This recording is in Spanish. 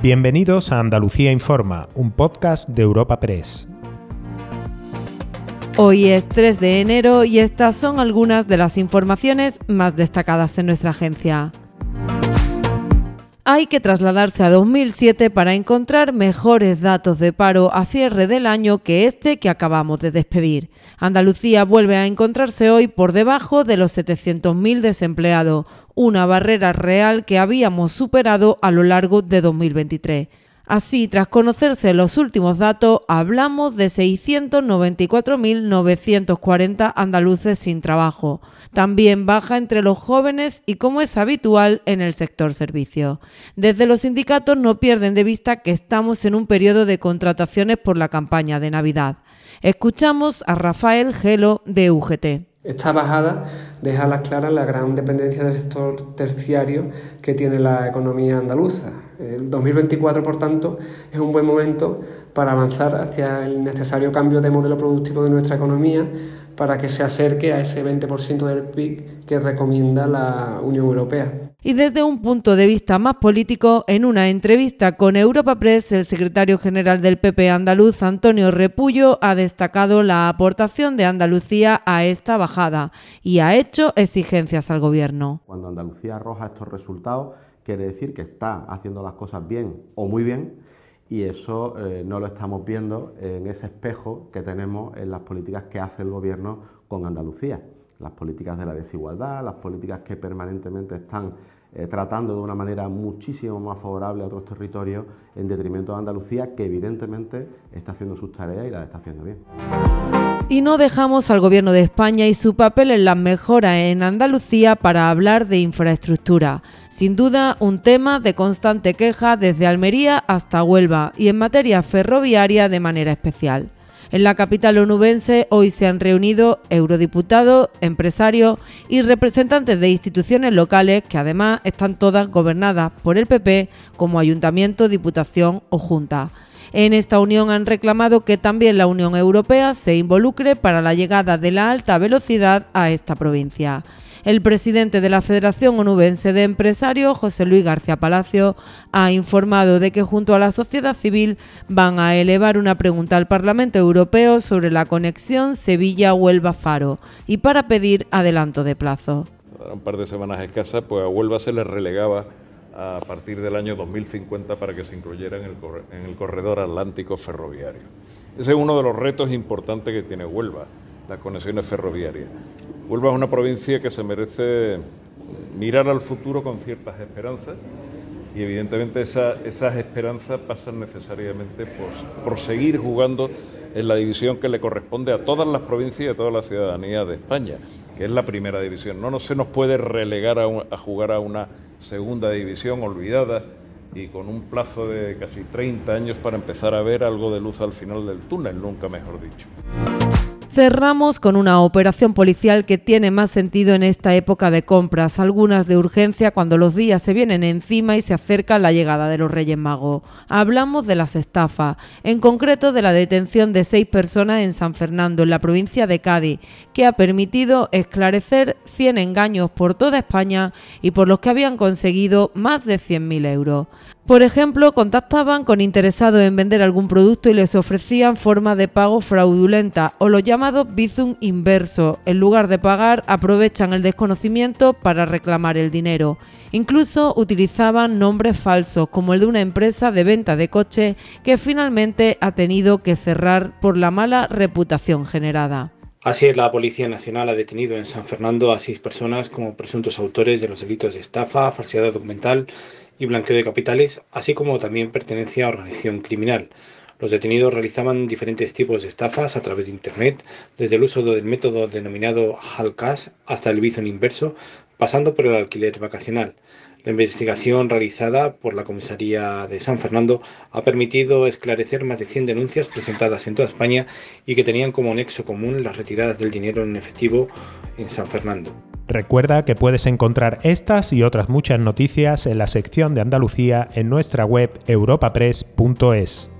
Bienvenidos a Andalucía Informa, un podcast de Europa Press. Hoy es 3 de enero y estas son algunas de las informaciones más destacadas en nuestra agencia hay que trasladarse a 2007 para encontrar mejores datos de paro a cierre del año que este que acabamos de despedir. Andalucía vuelve a encontrarse hoy por debajo de los 700.000 desempleados, una barrera real que habíamos superado a lo largo de 2023. Así, tras conocerse los últimos datos, hablamos de 694.940 andaluces sin trabajo. También baja entre los jóvenes y como es habitual en el sector servicio. Desde los sindicatos no pierden de vista que estamos en un periodo de contrataciones por la campaña de Navidad. Escuchamos a Rafael Gelo de UGT. Esta bajada deja a las claras la gran dependencia del sector terciario que tiene la economía andaluza. El 2024, por tanto, es un buen momento para avanzar hacia el necesario cambio de modelo productivo de nuestra economía para que se acerque a ese 20% del PIB que recomienda la Unión Europea. Y desde un punto de vista más político, en una entrevista con Europa Press, el secretario general del PP andaluz, Antonio Repullo, ha destacado la aportación de Andalucía a esta bajada y ha hecho exigencias al gobierno. Cuando Andalucía arroja estos resultados, quiere decir que está haciendo las cosas bien o muy bien y eso eh, no lo estamos viendo en ese espejo que tenemos en las políticas que hace el gobierno con Andalucía las políticas de la desigualdad, las políticas que permanentemente están eh, tratando de una manera muchísimo más favorable a otros territorios en detrimento de Andalucía, que evidentemente está haciendo sus tareas y las está haciendo bien. Y no dejamos al Gobierno de España y su papel en las mejoras en Andalucía para hablar de infraestructura. Sin duda, un tema de constante queja desde Almería hasta Huelva y en materia ferroviaria de manera especial. En la capital onubense hoy se han reunido eurodiputados, empresarios y representantes de instituciones locales que además están todas gobernadas por el PP como ayuntamiento, diputación o junta. En esta unión han reclamado que también la Unión Europea se involucre para la llegada de la alta velocidad a esta provincia. El presidente de la Federación Onubense de Empresarios, José Luis García Palacio, ha informado de que junto a la sociedad civil van a elevar una pregunta al Parlamento Europeo sobre la conexión Sevilla-Huelva-Faro y para pedir adelanto de plazo. Un par de semanas escasas, pues a Huelva se le relegaba a partir del año 2050 para que se incluyera en el, en el corredor atlántico ferroviario. Ese es uno de los retos importantes que tiene Huelva, las conexiones ferroviarias. Huelva es una provincia que se merece mirar al futuro con ciertas esperanzas y evidentemente esas esperanzas pasan necesariamente por, seguir jugando en la división que le corresponde a todas las provincias y a toda la ciudadanía de España, que es la primera división. No, se nos puede relegar a, a jugar a una segunda división olvidada y con un plazo de casi 30 años para empezar a ver algo de luz al final del túnel, nunca mejor dicho. Cerramos con una operación policial que tiene más sentido en esta época de compras, algunas de urgencia cuando los días se vienen encima y se acerca la llegada de los Reyes Magos. Hablamos de las estafas, en concreto de la detención de seis personas en San Fernando, en la provincia de Cádiz, que ha permitido esclarecer 100 engaños por toda España y por los que habían conseguido más de 100.000 euros. Por ejemplo, contactaban con interesados en vender algún producto y les ofrecían forma de pago fraudulenta o lo llamado bizum inverso. En lugar de pagar, aprovechan el desconocimiento para reclamar el dinero. Incluso utilizaban nombres falsos, como el de una empresa de venta de coches que finalmente ha tenido que cerrar por la mala reputación generada. Así es, la Policía Nacional ha detenido en San Fernando a seis personas como presuntos autores de los delitos de estafa, falsedad documental y blanqueo de capitales, así como también pertenencia a organización criminal. Los detenidos realizaban diferentes tipos de estafas a través de Internet, desde el uso del método denominado Halcas hasta el bizon inverso, pasando por el alquiler vacacional. La investigación realizada por la Comisaría de San Fernando ha permitido esclarecer más de 100 denuncias presentadas en toda España y que tenían como nexo común las retiradas del dinero en efectivo en San Fernando. Recuerda que puedes encontrar estas y otras muchas noticias en la sección de Andalucía en nuestra web europapress.es.